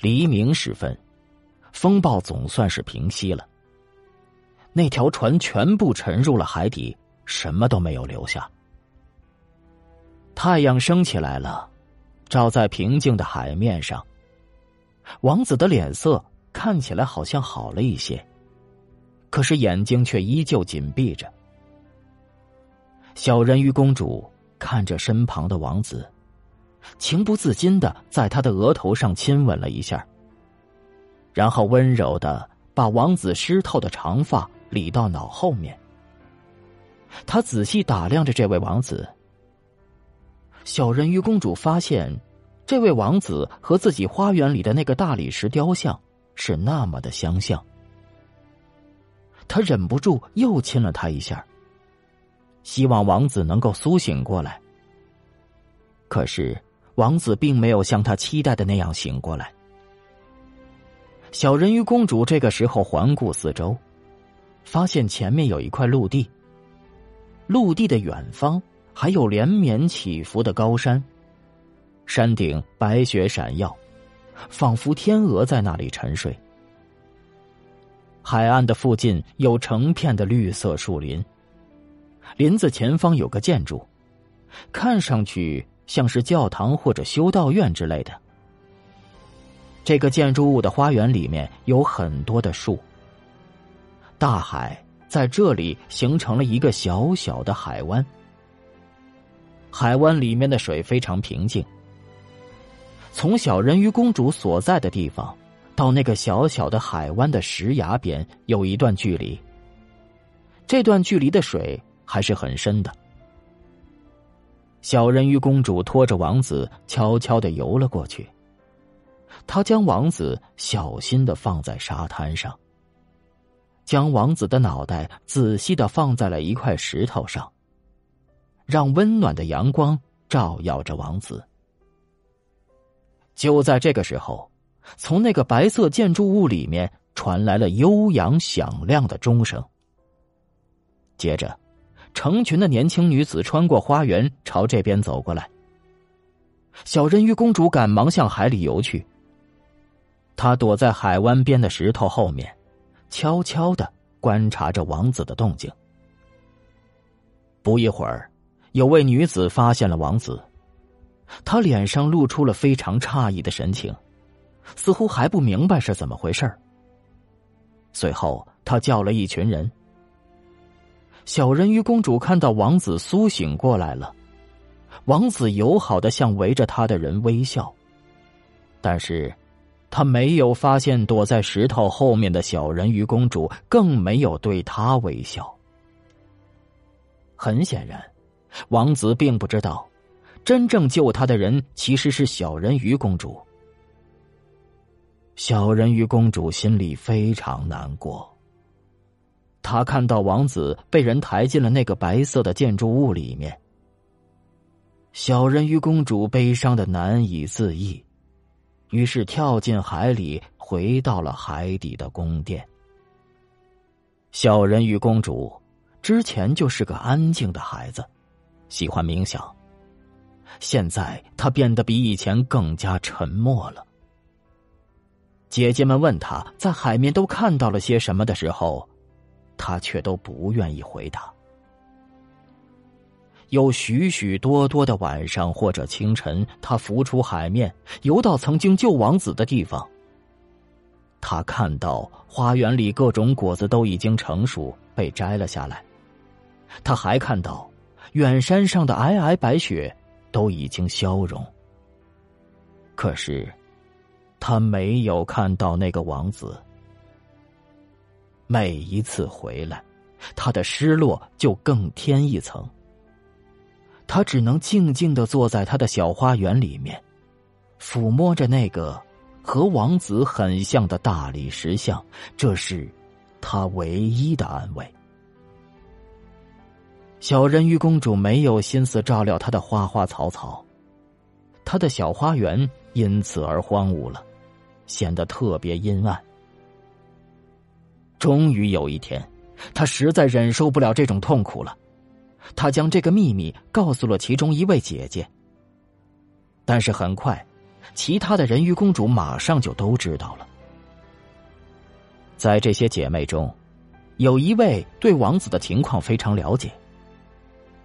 黎明时分，风暴总算是平息了。那条船全部沉入了海底，什么都没有留下。太阳升起来了，照在平静的海面上。王子的脸色看起来好像好了一些，可是眼睛却依旧紧闭着。小人鱼公主看着身旁的王子，情不自禁的在他的额头上亲吻了一下，然后温柔的把王子湿透的长发理到脑后面。他仔细打量着这位王子。小人鱼公主发现，这位王子和自己花园里的那个大理石雕像是那么的相像。她忍不住又亲了他一下。希望王子能够苏醒过来。可是，王子并没有像他期待的那样醒过来。小人鱼公主这个时候环顾四周，发现前面有一块陆地。陆地的远方还有连绵起伏的高山，山顶白雪闪耀，仿佛天鹅在那里沉睡。海岸的附近有成片的绿色树林。林子前方有个建筑，看上去像是教堂或者修道院之类的。这个建筑物的花园里面有很多的树。大海在这里形成了一个小小的海湾。海湾里面的水非常平静。从小人鱼公主所在的地方到那个小小的海湾的石崖边有一段距离。这段距离的水。还是很深的。小人鱼公主拖着王子悄悄的游了过去。她将王子小心的放在沙滩上，将王子的脑袋仔细的放在了一块石头上，让温暖的阳光照耀着王子。就在这个时候，从那个白色建筑物里面传来了悠扬响亮的钟声。接着。成群的年轻女子穿过花园，朝这边走过来。小人鱼公主赶忙向海里游去。她躲在海湾边的石头后面，悄悄的观察着王子的动静。不一会儿，有位女子发现了王子，她脸上露出了非常诧异的神情，似乎还不明白是怎么回事随后，她叫了一群人。小人鱼公主看到王子苏醒过来了，王子友好的向围着他的人微笑，但是，他没有发现躲在石头后面的小人鱼公主，更没有对他微笑。很显然，王子并不知道，真正救他的人其实是小人鱼公主。小人鱼公主心里非常难过。他看到王子被人抬进了那个白色的建筑物里面，小人鱼公主悲伤的难以自抑，于是跳进海里，回到了海底的宫殿。小人鱼公主之前就是个安静的孩子，喜欢冥想。现在她变得比以前更加沉默了。姐姐们问她在海面都看到了些什么的时候。他却都不愿意回答。有许许多多的晚上或者清晨，他浮出海面，游到曾经救王子的地方。他看到花园里各种果子都已经成熟，被摘了下来。他还看到远山上的皑皑白雪都已经消融。可是，他没有看到那个王子。每一次回来，他的失落就更添一层。他只能静静的坐在他的小花园里面，抚摸着那个和王子很像的大理石像，这是他唯一的安慰。小人鱼公主没有心思照料她的花花草草，她的小花园因此而荒芜了，显得特别阴暗。终于有一天，他实在忍受不了这种痛苦了。他将这个秘密告诉了其中一位姐姐。但是很快，其他的人鱼公主马上就都知道了。在这些姐妹中，有一位对王子的情况非常了解。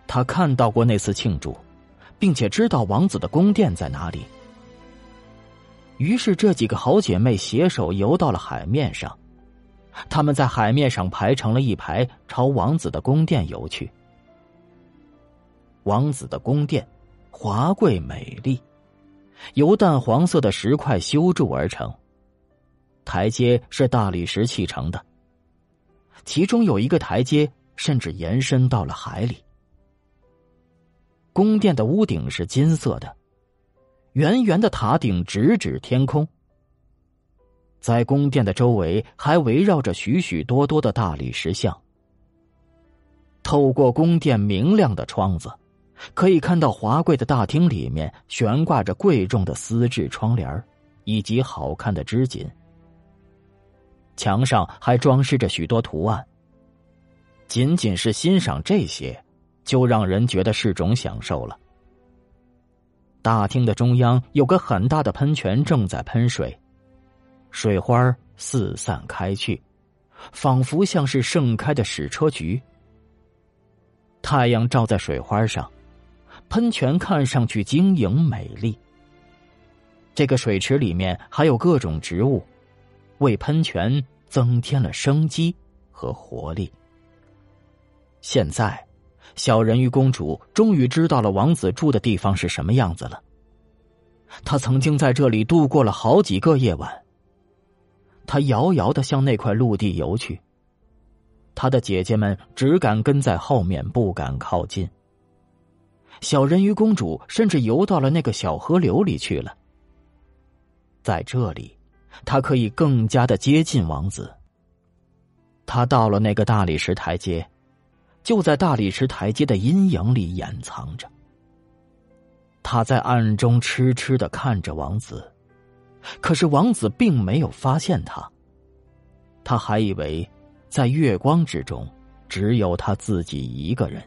她看到过那次庆祝，并且知道王子的宫殿在哪里。于是，这几个好姐妹携手游到了海面上。他们在海面上排成了一排，朝王子的宫殿游去。王子的宫殿华贵美丽，由淡黄色的石块修筑而成。台阶是大理石砌成的，其中有一个台阶甚至延伸到了海里。宫殿的屋顶是金色的，圆圆的塔顶直指天空。在宫殿的周围还围绕着许许多多的大理石像。透过宫殿明亮的窗子，可以看到华贵的大厅里面悬挂着贵重的丝质窗帘以及好看的织锦。墙上还装饰着许多图案。仅仅是欣赏这些，就让人觉得是种享受了。大厅的中央有个很大的喷泉正在喷水。水花四散开去，仿佛像是盛开的矢车菊。太阳照在水花上，喷泉看上去晶莹美丽。这个水池里面还有各种植物，为喷泉增添了生机和活力。现在，小人鱼公主终于知道了王子住的地方是什么样子了。她曾经在这里度过了好几个夜晚。他遥遥的向那块陆地游去，他的姐姐们只敢跟在后面，不敢靠近。小人鱼公主甚至游到了那个小河流里去了。在这里，她可以更加的接近王子。他到了那个大理石台阶，就在大理石台阶的阴影里掩藏着。他在暗中痴痴的看着王子。可是王子并没有发现他，他还以为在月光之中只有他自己一个人。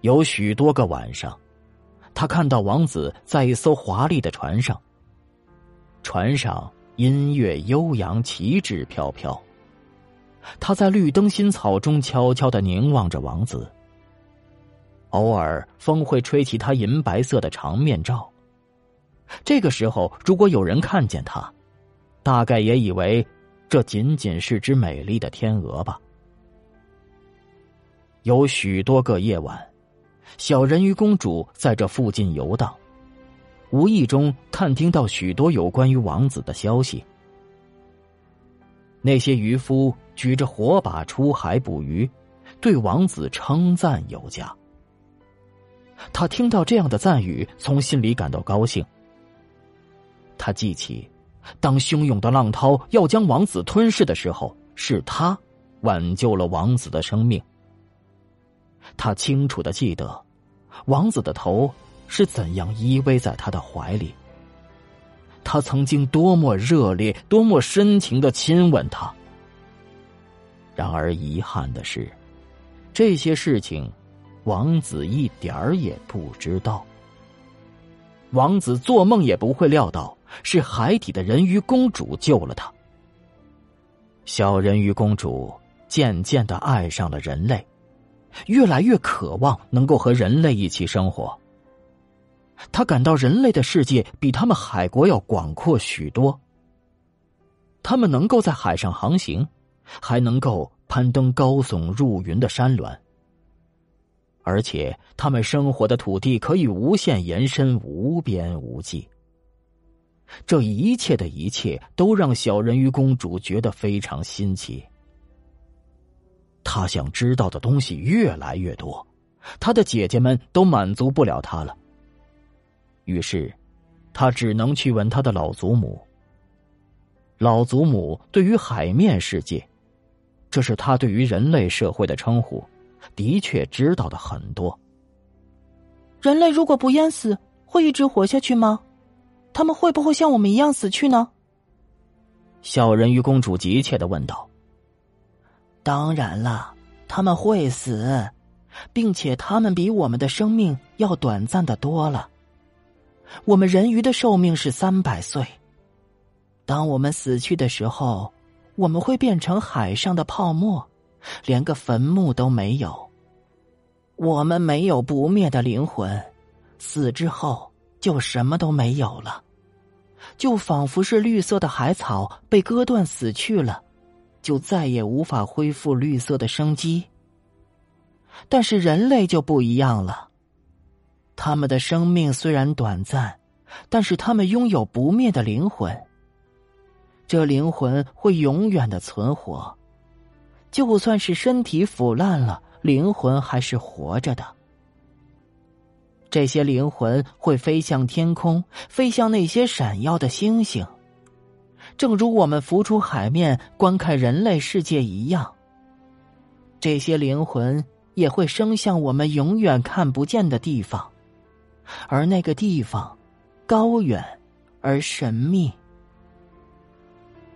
有许多个晚上，他看到王子在一艘华丽的船上，船上音乐悠扬，旗帜飘飘。他在绿灯新草中悄悄的凝望着王子，偶尔风会吹起他银白色的长面罩。这个时候，如果有人看见他，大概也以为这仅仅是只美丽的天鹅吧。有许多个夜晚，小人鱼公主在这附近游荡，无意中探听到许多有关于王子的消息。那些渔夫举着火把出海捕鱼，对王子称赞有加。他听到这样的赞誉，从心里感到高兴。他记起，当汹涌的浪涛要将王子吞噬的时候，是他挽救了王子的生命。他清楚的记得，王子的头是怎样依偎在他的怀里。他曾经多么热烈、多么深情的亲吻他。然而遗憾的是，这些事情，王子一点儿也不知道。王子做梦也不会料到。是海底的人鱼公主救了他。小人鱼公主渐渐的爱上了人类，越来越渴望能够和人类一起生活。她感到人类的世界比他们海国要广阔许多。他们能够在海上航行，还能够攀登高耸入云的山峦，而且他们生活的土地可以无限延伸，无边无际。这一切的一切都让小人鱼公主觉得非常新奇。她想知道的东西越来越多，她的姐姐们都满足不了她了。于是，她只能去问她的老祖母。老祖母对于海面世界，这是她对于人类社会的称呼，的确知道的很多。人类如果不淹死，会一直活下去吗？他们会不会像我们一样死去呢？小人鱼公主急切的问道。当然了，他们会死，并且他们比我们的生命要短暂的多了。我们人鱼的寿命是三百岁。当我们死去的时候，我们会变成海上的泡沫，连个坟墓都没有。我们没有不灭的灵魂，死之后就什么都没有了，就仿佛是绿色的海草被割断死去了，就再也无法恢复绿色的生机。但是人类就不一样了，他们的生命虽然短暂，但是他们拥有不灭的灵魂。这灵魂会永远的存活，就算是身体腐烂了。灵魂还是活着的，这些灵魂会飞向天空，飞向那些闪耀的星星，正如我们浮出海面观看人类世界一样。这些灵魂也会升向我们永远看不见的地方，而那个地方高远而神秘。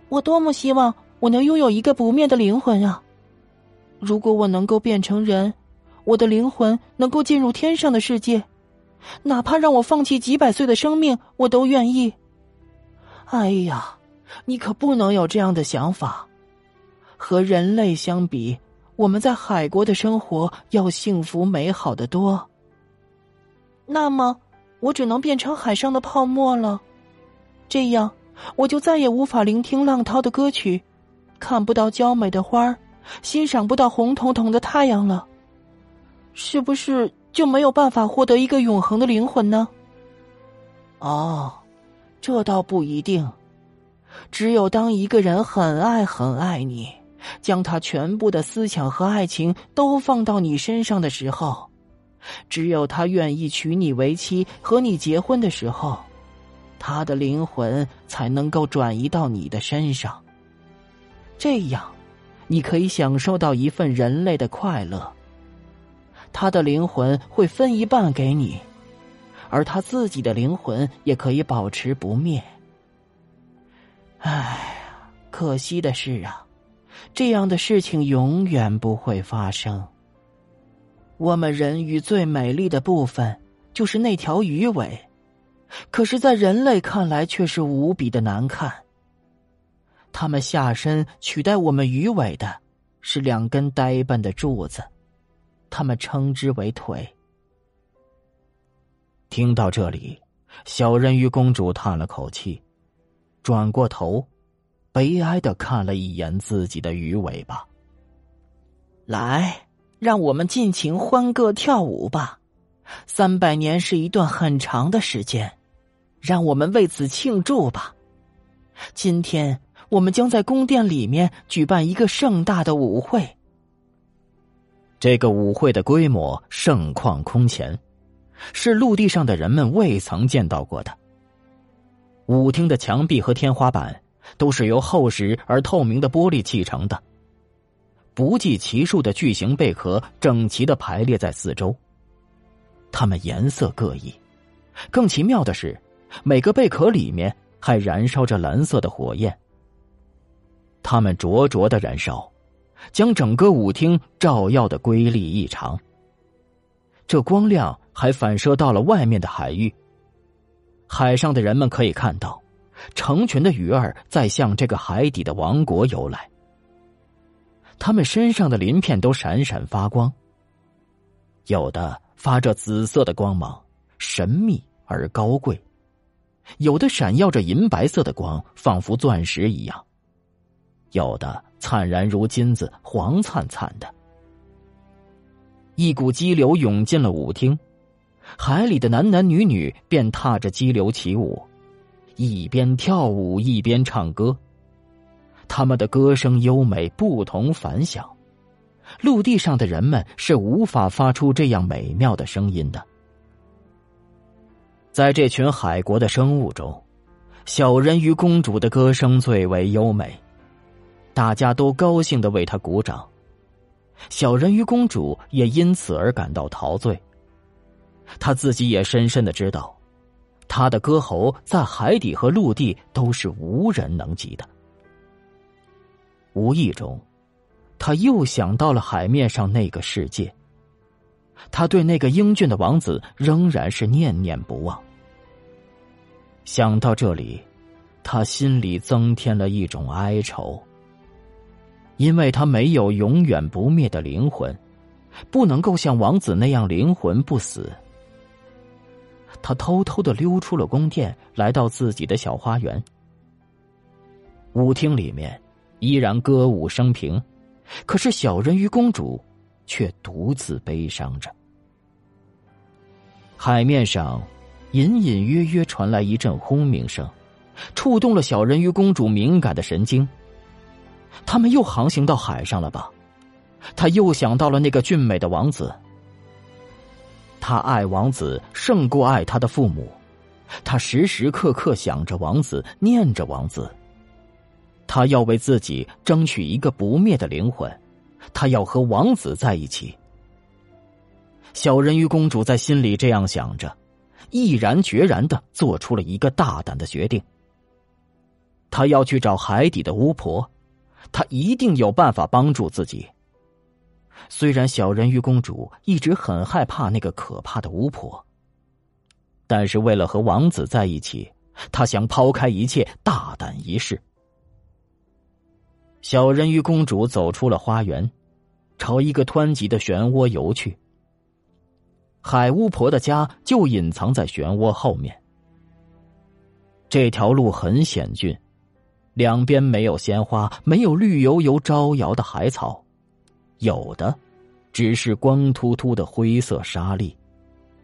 我多么希望我能拥有一个不灭的灵魂啊！如果我能够变成人，我的灵魂能够进入天上的世界，哪怕让我放弃几百岁的生命，我都愿意。哎呀，你可不能有这样的想法。和人类相比，我们在海国的生活要幸福美好的多。那么，我只能变成海上的泡沫了。这样，我就再也无法聆听浪涛的歌曲，看不到娇美的花儿。欣赏不到红彤彤的太阳了，是不是就没有办法获得一个永恒的灵魂呢？哦，这倒不一定。只有当一个人很爱很爱你，将他全部的思想和爱情都放到你身上的时候，只有他愿意娶你为妻和你结婚的时候，他的灵魂才能够转移到你的身上。这样。你可以享受到一份人类的快乐。他的灵魂会分一半给你，而他自己的灵魂也可以保持不灭。唉，可惜的是啊，这样的事情永远不会发生。我们人鱼最美丽的部分就是那条鱼尾，可是，在人类看来却是无比的难看。他们下身取代我们鱼尾的，是两根呆笨的柱子，他们称之为腿。听到这里，小人鱼公主叹了口气，转过头，悲哀的看了一眼自己的鱼尾巴。来，让我们尽情欢歌跳舞吧！三百年是一段很长的时间，让我们为此庆祝吧！今天。我们将在宫殿里面举办一个盛大的舞会。这个舞会的规模盛况空前，是陆地上的人们未曾见到过的。舞厅的墙壁和天花板都是由厚实而透明的玻璃砌成的，不计其数的巨型贝壳整齐的排列在四周。它们颜色各异，更奇妙的是，每个贝壳里面还燃烧着蓝色的火焰。它们灼灼的燃烧，将整个舞厅照耀的瑰丽异常。这光亮还反射到了外面的海域。海上的人们可以看到，成群的鱼儿在向这个海底的王国游来。它们身上的鳞片都闪闪发光，有的发着紫色的光芒，神秘而高贵；有的闪耀着银白色的光，仿佛钻石一样。有的灿然如金子，黄灿灿的。一股激流涌进了舞厅，海里的男男女女便踏着激流起舞，一边跳舞一边唱歌。他们的歌声优美，不同凡响，陆地上的人们是无法发出这样美妙的声音的。在这群海国的生物中，小人鱼公主的歌声最为优美。大家都高兴的为他鼓掌，小人鱼公主也因此而感到陶醉。她自己也深深的知道，她的歌喉在海底和陆地都是无人能及的。无意中，他又想到了海面上那个世界。他对那个英俊的王子仍然是念念不忘。想到这里，他心里增添了一种哀愁，因为他没有永远不灭的灵魂，不能够像王子那样灵魂不死。他偷偷的溜出了宫殿，来到自己的小花园。舞厅里面依然歌舞升平，可是小人鱼公主却独自悲伤着。海面上。隐隐约约传来一阵轰鸣声，触动了小人鱼公主敏感的神经。他们又航行到海上了吧？他又想到了那个俊美的王子。他爱王子胜过爱他的父母，他时时刻刻想着王子，念着王子。他要为自己争取一个不灭的灵魂，他要和王子在一起。小人鱼公主在心里这样想着。毅然决然的做出了一个大胆的决定。他要去找海底的巫婆，他一定有办法帮助自己。虽然小人鱼公主一直很害怕那个可怕的巫婆，但是为了和王子在一起，她想抛开一切，大胆一试。小人鱼公主走出了花园，朝一个湍急的漩涡游去。海巫婆的家就隐藏在漩涡后面。这条路很险峻，两边没有鲜花，没有绿油油招摇的海草，有的只是光秃秃的灰色沙砾，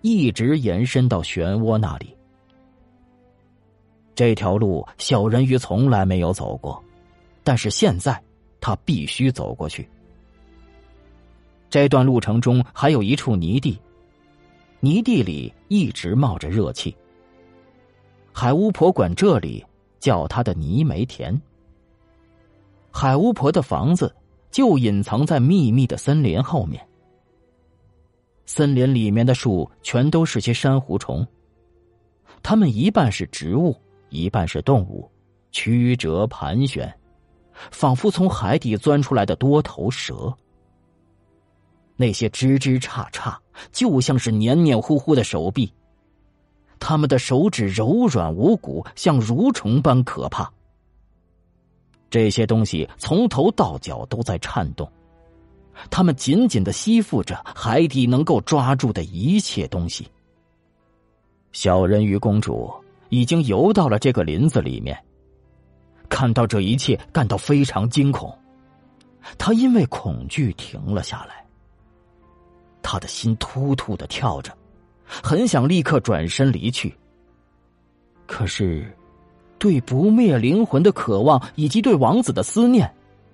一直延伸到漩涡那里。这条路小人鱼从来没有走过，但是现在他必须走过去。这段路程中还有一处泥地。泥地里一直冒着热气。海巫婆管这里叫他的泥煤田。海巫婆的房子就隐藏在密密的森林后面。森林里面的树全都是些珊瑚虫，它们一半是植物，一半是动物，曲折盘旋，仿佛从海底钻出来的多头蛇。那些枝枝杈杈就像是黏黏糊糊的手臂，他们的手指柔软无骨，像蠕虫般可怕。这些东西从头到脚都在颤动，他们紧紧的吸附着海底能够抓住的一切东西。小人鱼公主已经游到了这个林子里面，看到这一切，感到非常惊恐，她因为恐惧停了下来。他的心突突的跳着，很想立刻转身离去。可是，对不灭灵魂的渴望以及对王子的思念，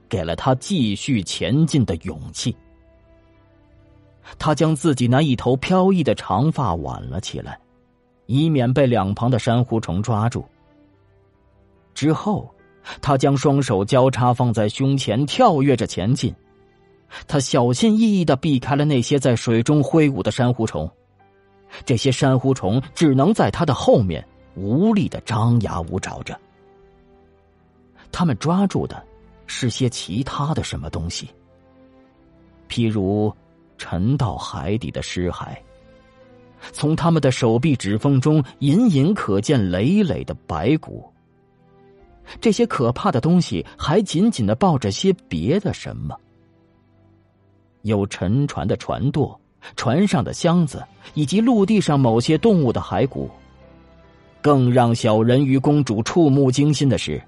给了他继续前进的勇气。他将自己那一头飘逸的长发挽了起来，以免被两旁的珊瑚虫抓住。之后，他将双手交叉放在胸前，跳跃着前进。他小心翼翼的避开了那些在水中挥舞的珊瑚虫，这些珊瑚虫只能在他的后面无力的张牙舞爪着。他们抓住的是些其他的什么东西，譬如沉到海底的尸骸。从他们的手臂指缝中隐隐可见累累的白骨。这些可怕的东西还紧紧的抱着些别的什么。有沉船的船舵，船上的箱子，以及陆地上某些动物的骸骨。更让小人鱼公主触目惊心的是，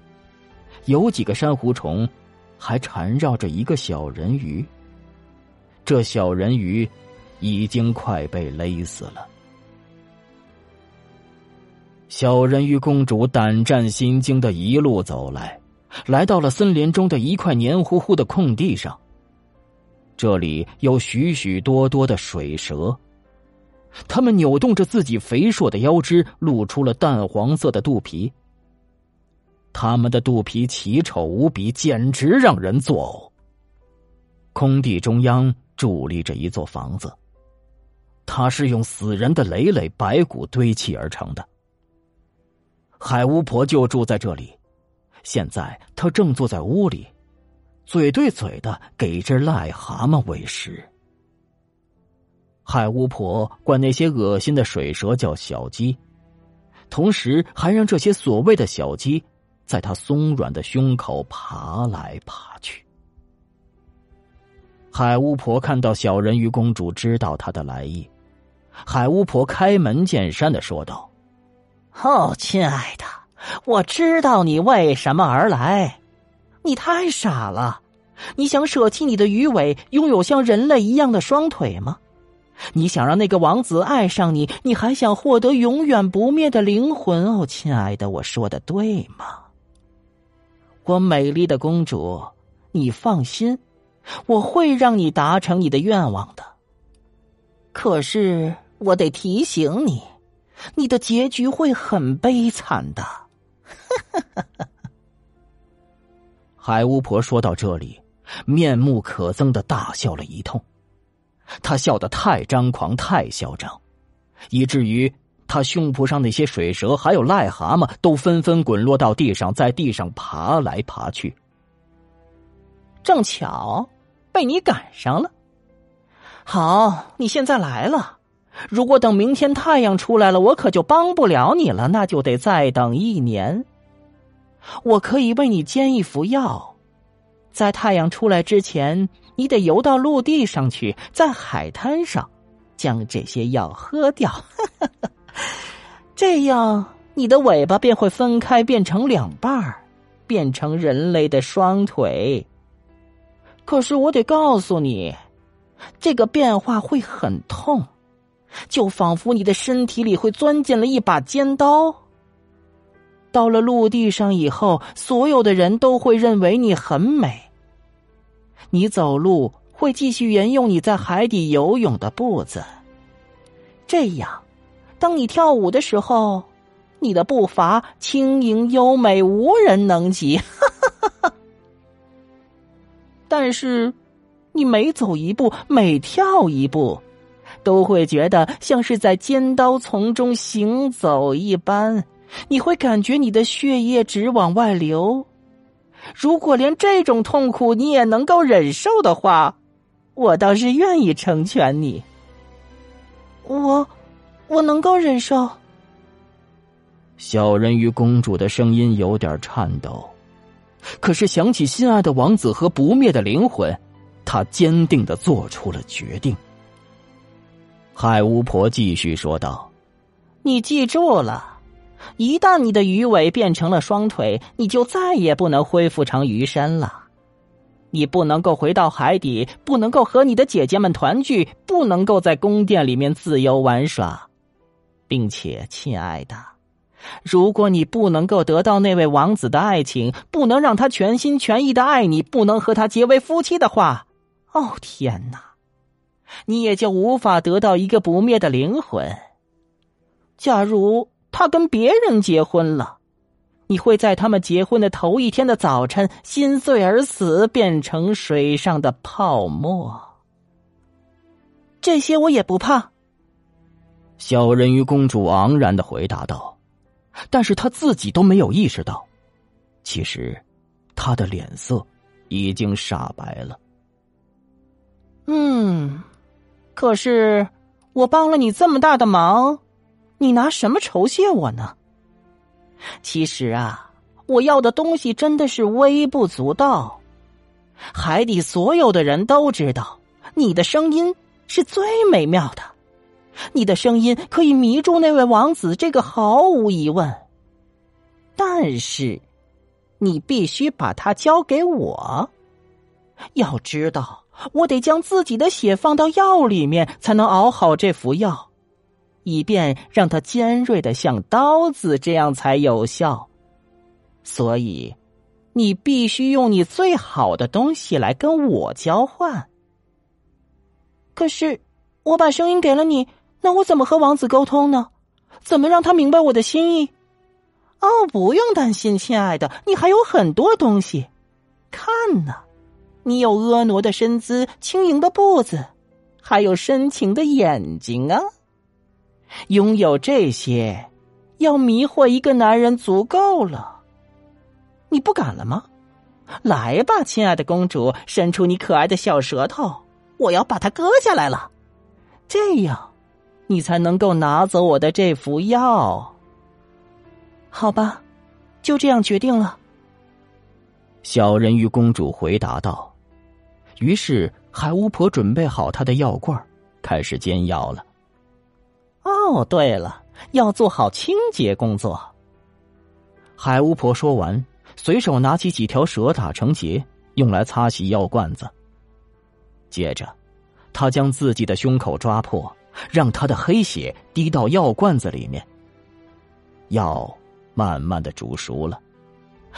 有几个珊瑚虫还缠绕着一个小人鱼。这小人鱼已经快被勒死了。小人鱼公主胆战心惊的一路走来，来到了森林中的一块黏糊糊的空地上。这里有许许多多的水蛇，它们扭动着自己肥硕的腰肢，露出了淡黄色的肚皮。它们的肚皮奇丑无比，简直让人作呕。空地中央伫立着一座房子，它是用死人的累累白骨堆砌而成的。海巫婆就住在这里，现在她正坐在屋里。嘴对嘴的给一只癞蛤蟆喂食。海巫婆管那些恶心的水蛇叫小鸡，同时还让这些所谓的小鸡在他松软的胸口爬来爬去。海巫婆看到小人鱼公主知道她的来意，海巫婆开门见山的说道：“哦，亲爱的，我知道你为什么而来，你太傻了，你想舍弃你的鱼尾，拥有像人类一样的双腿吗？你想让那个王子爱上你，你还想获得永远不灭的灵魂？哦，亲爱的，我说的对吗？我美丽的公主，你放心。”我会让你达成你的愿望的。可是我得提醒你，你的结局会很悲惨的。白巫婆说到这里，面目可憎的大笑了一通。她笑得太张狂、太嚣张，以至于她胸脯上那些水蛇还有癞蛤蟆都纷纷滚落到地上，在地上爬来爬去。正巧被你赶上了。好，你现在来了。如果等明天太阳出来了，我可就帮不了你了，那就得再等一年。我可以为你煎一服药，在太阳出来之前，你得游到陆地上去，在海滩上将这些药喝掉。这样，你的尾巴便会分开，变成两半儿，变成人类的双腿。可是我得告诉你，这个变化会很痛，就仿佛你的身体里会钻进了一把尖刀。到了陆地上以后，所有的人都会认为你很美。你走路会继续沿用你在海底游泳的步子，这样，当你跳舞的时候，你的步伐轻盈优美，无人能及。但是，你每走一步，每跳一步，都会觉得像是在尖刀丛中行走一般。你会感觉你的血液直往外流。如果连这种痛苦你也能够忍受的话，我倒是愿意成全你。我，我能够忍受。小人鱼公主的声音有点颤抖。可是想起心爱的王子和不灭的灵魂，她坚定的做出了决定。海巫婆继续说道：“你记住了，一旦你的鱼尾变成了双腿，你就再也不能恢复成鱼身了。你不能够回到海底，不能够和你的姐姐们团聚，不能够在宫殿里面自由玩耍，并且，亲爱的。”如果你不能够得到那位王子的爱情，不能让他全心全意的爱你，不能和他结为夫妻的话，哦天哪，你也就无法得到一个不灭的灵魂。假如他跟别人结婚了，你会在他们结婚的头一天的早晨心碎而死，变成水上的泡沫。这些我也不怕。小人鱼公主昂然的回答道。但是她自己都没有意识到，其实她的脸色已经煞白了。嗯，可是我帮了你这么大的忙，你拿什么酬谢我呢？其实啊，我要的东西真的是微不足道。海底所有的人都知道，你的声音是最美妙的。你的声音可以迷住那位王子，这个毫无疑问。但是，你必须把它交给我。要知道，我得将自己的血放到药里面，才能熬好这服药，以便让它尖锐的像刀子，这样才有效。所以，你必须用你最好的东西来跟我交换。可是，我把声音给了你。那我怎么和王子沟通呢？怎么让他明白我的心意？哦，不用担心，亲爱的，你还有很多东西。看呢，你有婀娜的身姿、轻盈的步子，还有深情的眼睛啊！拥有这些，要迷惑一个男人足够了。你不敢了吗？来吧，亲爱的公主，伸出你可爱的小舌头，我要把它割下来了。这样。你才能够拿走我的这副药。好吧，就这样决定了。小人鱼公主回答道。于是海巫婆准备好她的药罐，开始煎药了。哦，对了，要做好清洁工作。海巫婆说完，随手拿起几条蛇打成结，用来擦洗药罐子。接着，她将自己的胸口抓破，让她的黑血滴到药罐子里面。药慢慢的煮熟了，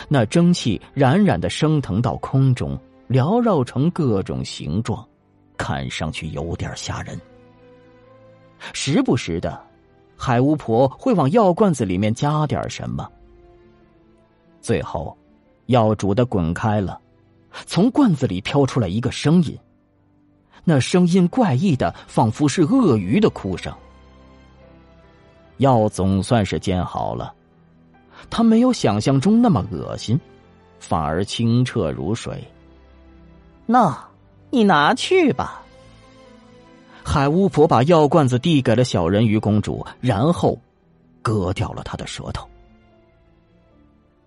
那蒸汽冉冉的升腾到空中。缭绕成各种形状，看上去有点吓人。时不时的，海巫婆会往药罐子里面加点什么。最后，药煮的滚开了，从罐子里飘出来一个声音。那声音怪异的，仿佛是鳄鱼的哭声。药总算是煎好了，它没有想象中那么恶心，反而清澈如水。那，你拿去吧。海巫婆把药罐子递给了小人鱼公主，然后割掉了她的舌头。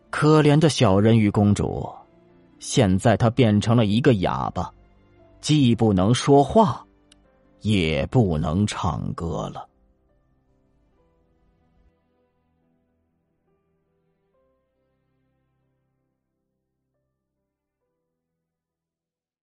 可怜的小人鱼公主，现在她变成了一个哑巴，既不能说话，也不能唱歌了。